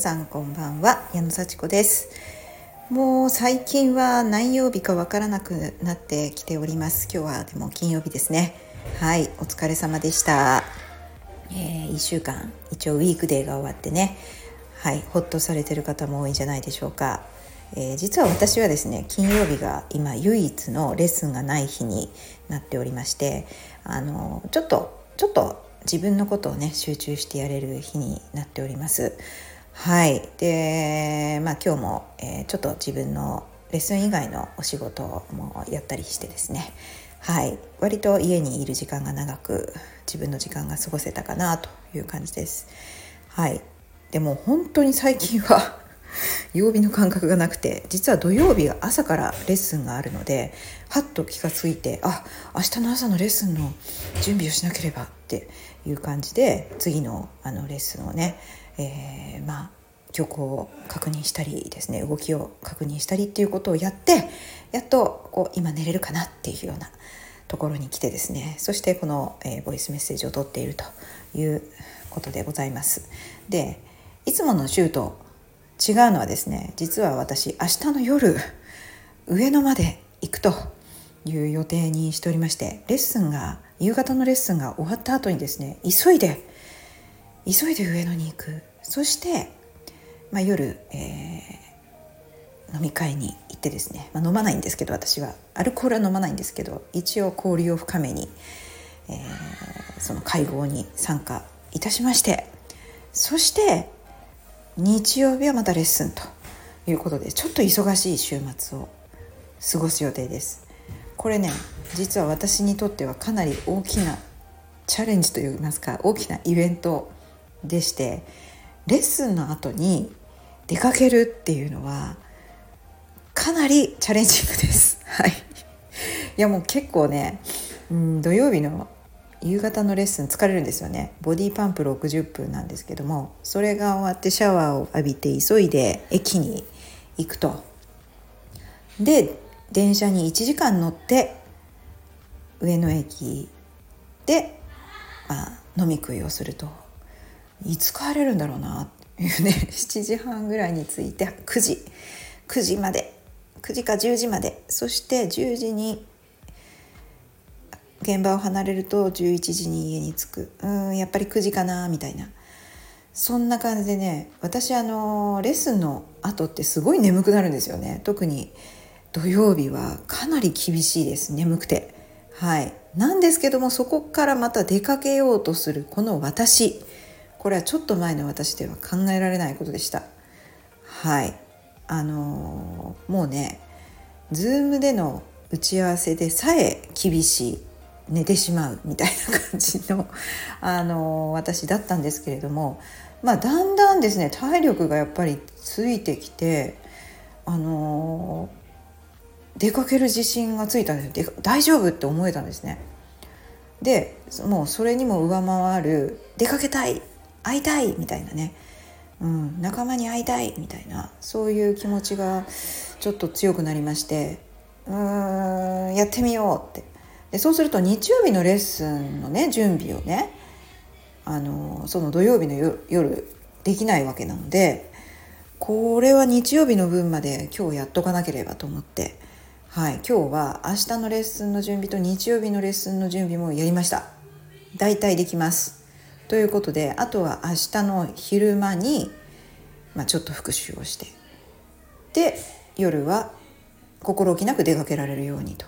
さんこんばんは。矢野幸子です。もう最近は何曜日かわからなくなってきております。今日はでも金曜日ですね。はいお疲れ様でした、えー、1週間。一応ウィークデーが終わってね。はいほっとされてる方も多いんじゃないでしょうか。えー、実は私はですね金曜日が今唯一のレッスンがない日になっておりましてあのちょっとちょっと自分のことをね集中してやれる日になっております。はい。でまあ今日も、えー、ちょっと自分のレッスン以外のお仕事もやったりしてですね。はい。割と家にいる時間が長く自分の時間が過ごせたかなという感じです。はい。でも本当に最近は 曜日の感覚がなくて実は土曜日が朝からレッスンがあるのではっと気が付いてあ明日の朝のレッスンの準備をしなければっていう感じで次のあのレッスンをね、えー、まあ挙行を確認したりですね動きを確認したりっていうことをやってやっとこう今寝れるかなっていうようなところに来てですねそしてこの、えー、ボイスメッセージを取っているということでございます。でいつもの週と違うのはですね実は私明日の夜上野まで行くという予定にしておりましてレッスンが夕方のレッスンが終わった後にですね急いで急いで上野に行くそして、まあ、夜、えー、飲み会に行ってですね、まあ、飲まないんですけど私は。アルコールは飲まないんですけど一応交流を深めに、えー、その会合に参加いたしましてそして日曜日はまたレッスンということでちょっと忙しい週末を過ごす予定です。これね実は私にとってはかなり大きなチャレンジといいますか大きなイベントでしてレッスンの後に出かけるっていうのはかなりチャレンジングです。はい、いやもう結構ね、うん、土曜日の夕方のレッスン疲れるんですよね。ボディパンプ60分なんですけどもそれが終わってシャワーを浴びて急いで駅に行くと。で電車に1時間乗って上野駅で、まあ、飲み食いをすると。いつ帰れるんだろうなっていうね。7時半ぐらいに着いて9時。9時まで。9時か10時まで。そして10時に現場を離れると11時に家に着く。うんやっぱり9時かなみたいな。そんな感じでね私あのレッスンの後ってすごい眠くなるんですよね。特に土曜日はかなり厳しいです。眠くて。はい。なんですけどもそこからまた出かけようとするこの私。これはちょっと前の私では考えられないことでした。はい。あのー、もうね Zoom での打ち合わせでさえ厳しい寝てしまうみたいな感じの、あの私だったんですけれども、まあ、だんだんですね体力がやっぱりついてきて、あの出かける自信がついたんです大丈夫って思えたんですね。でもうそれにも上回る出かけたい会いたいみたいなね、うん、仲間に会いたいみたいなそういう気持ちがちょっと強くなりまして。うーんやってみようって。でそうすると日曜日のレッスンのね準備をねあのその土曜日の夜できないわけなのでこれは日曜日の分まで今日やっとかなければと思って、はい、今日は明日のレッスンの準備と日曜日のレッスンの準備もやりました。大体できます。ということであとは明日の昼間に、まあ、ちょっと復習をしてで夜は心置きなく出かけられるようにと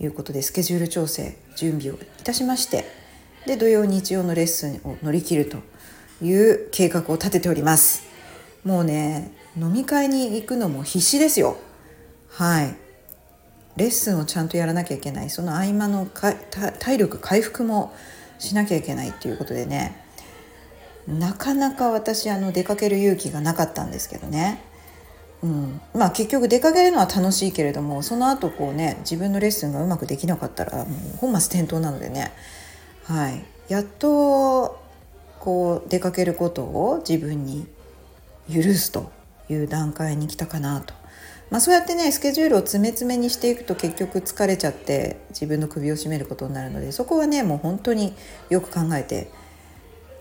いうことでスケジュール調整準備をいたしましてで土曜日曜のレッスンを乗り切るという計画を立てております。もうね飲み会に行くのも必死ですよ。はい。レッスンをちゃんとやらなきゃいけない。その合間の体力回復もしなきゃいけないっていうことでねなかなか私あの出かける勇気がなかったんですけどね。うん、まあ結局出かけるのは楽しいけれどもその後こうね自分のレッスンがうまくできなかったらもう本末転倒なのでね、はい、やっとこう出かけることを自分に許すという段階に来たかなと。まあ、そうやってねスケジュールを詰め詰めにしていくと結局疲れちゃって自分の首を絞めることになるのでそこはねもう本当によく考えて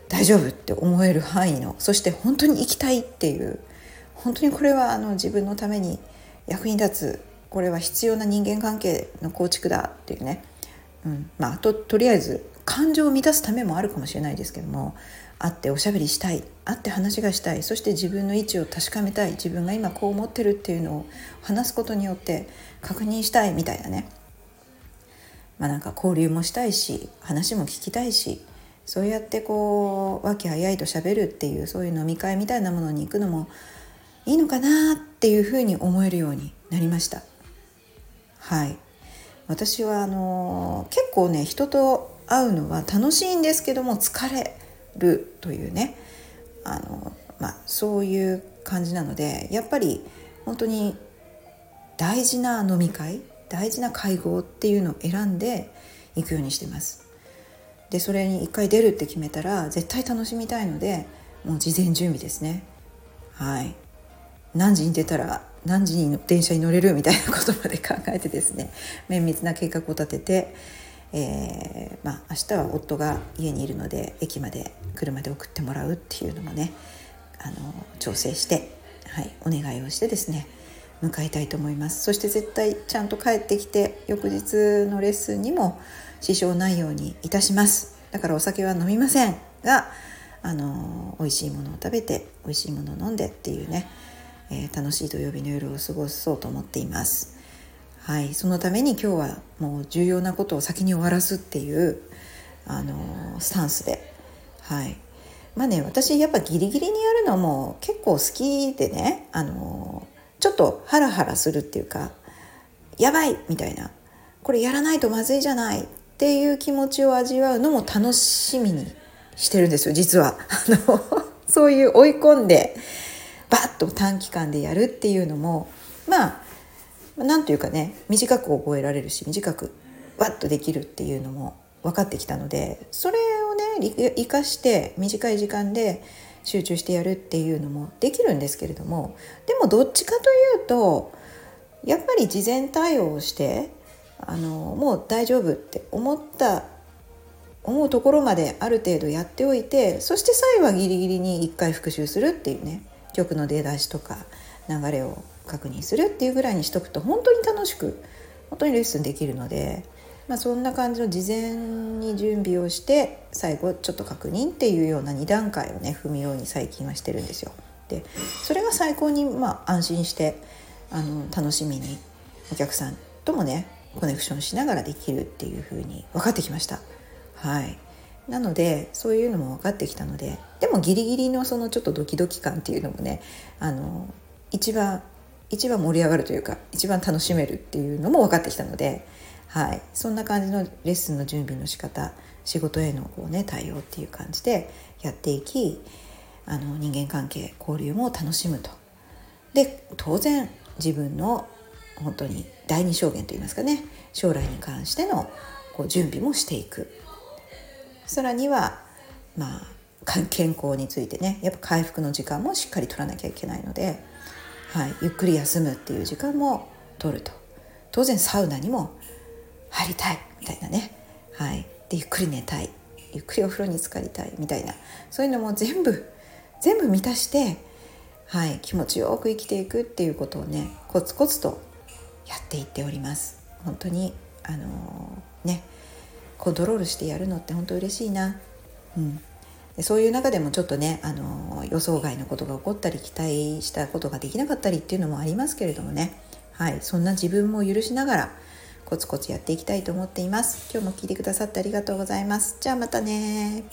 大丈夫って思える範囲のそして本当に行きたいっていう本当にこれはあの自分のために役に立つこれは必要な人間関係の構築だっていうね、うん。まあ、ととりあえず感情を満たすためもあるかもしれないですけども会っておしゃべりしたい会って話がしたいそして自分の位置を確かめたい自分が今こう思ってるっていうのを話すことによって確認したいみたいなね。まあなんか交流もしたいし話も聞きたいしそうやってこう和気あいあいとしゃべるっていうそういう飲み会みたいなものに行くのもいいのかなっていうふうに思えるようになりました。はい。私はあの結構ね人と会うのは楽しいんですけども疲れるというねあの、まあ、そういう感じなのでやっぱり本当に大事な飲み会大事な会合っていうのを選んで行くようにしてます。でそれに一回出るって決めたら絶対楽しみたいのでもう事前準備ですね。はい何時に出たら何時に電車に乗れるみたいなことまで考えてですね綿密な計画を立ててえー、まあ、明日は夫が家にいるので駅まで車で送ってもらうっていうのもねあの調整して、はい、お願いをしてですね迎えたいと思います。そして絶対ちゃんと帰ってきて翌日のレッスンにも支障ないようにいたします。だからお酒は飲みませんがあの美味しいものを食べて美味しいものを飲んでっていうね、えー、楽しい土曜日の夜を過ごそうと思っています。はい、そのために今日はもう重要なことを先に終わらすっていうあのスタンスで、はい、まあね私やっぱギリギリにやるのも結構好きでねあのちょっとハラハラするっていうかやばいみたいな。これやらないとまずいじゃないっていう気持ちを味わうのも楽しみにしてるんですよ実は。あのそういう追い込んでバッと短期間でやるっていうのもまあ何というかね短く覚えられるし短くわっとできるっていうのも分かってきたのでそれをね生かして短い時間で集中してやるっていうのもできるんですけれどもでもどっちかというとやっぱり事前対応をしてあのもう大丈夫って思った思うところまである程度やっておいてそして最後はギリギリに1回復習するっていうね曲の出だしとか流れを確認するっていうぐらいにしとくと本当に楽しく本当にレッスンできるので、まあ、そんな感じの事前に準備をして最後ちょっと確認っていうような2段階をね踏むように最近はしてるんですよ。でそれが最高にまあ安心してあの楽しみにお客さんともねコネクションしながらできるっていう風に分かってきました。はいなのでそういうのも分かってきたのででもギリギリのそのちょっとドキドキ感っていうのもねあの一番一番盛り上がるというか一番楽しめるっていうのも分かってきたので、はい、そんな感じのレッスンの準備の仕方仕事へのこう、ね、対応っていう感じでやっていきあの人間関係交流も楽しむと。で当然自分の本当に第二証言といいますかね将来に関してのこう準備もしていくさらにはまあ健康についてねやっぱ回復の時間もしっかり取らなきゃいけないのではい、ゆっくり休むっていう時間も取ると。当然サウナにも入りたいみたいなね、はい、でゆっくり寝たい。ゆっくりお風呂に浸かりたい。みたいな。そういうのも全部全部満たして、はい、気持ちよく生きていくっていうことをねコツコツとやっていっております。本当にあのー、ね。コントロールしてやるのって本当嬉しいな、うん、そういう中でもちょっとねあの予想外のことが起こったり期待したことができなかったりっていうのもありますけれどもね。はい。そんな自分も許しながらコツコツやっていきたいと思っています。今日も聞いてくださってありがとうございます。じゃあまたね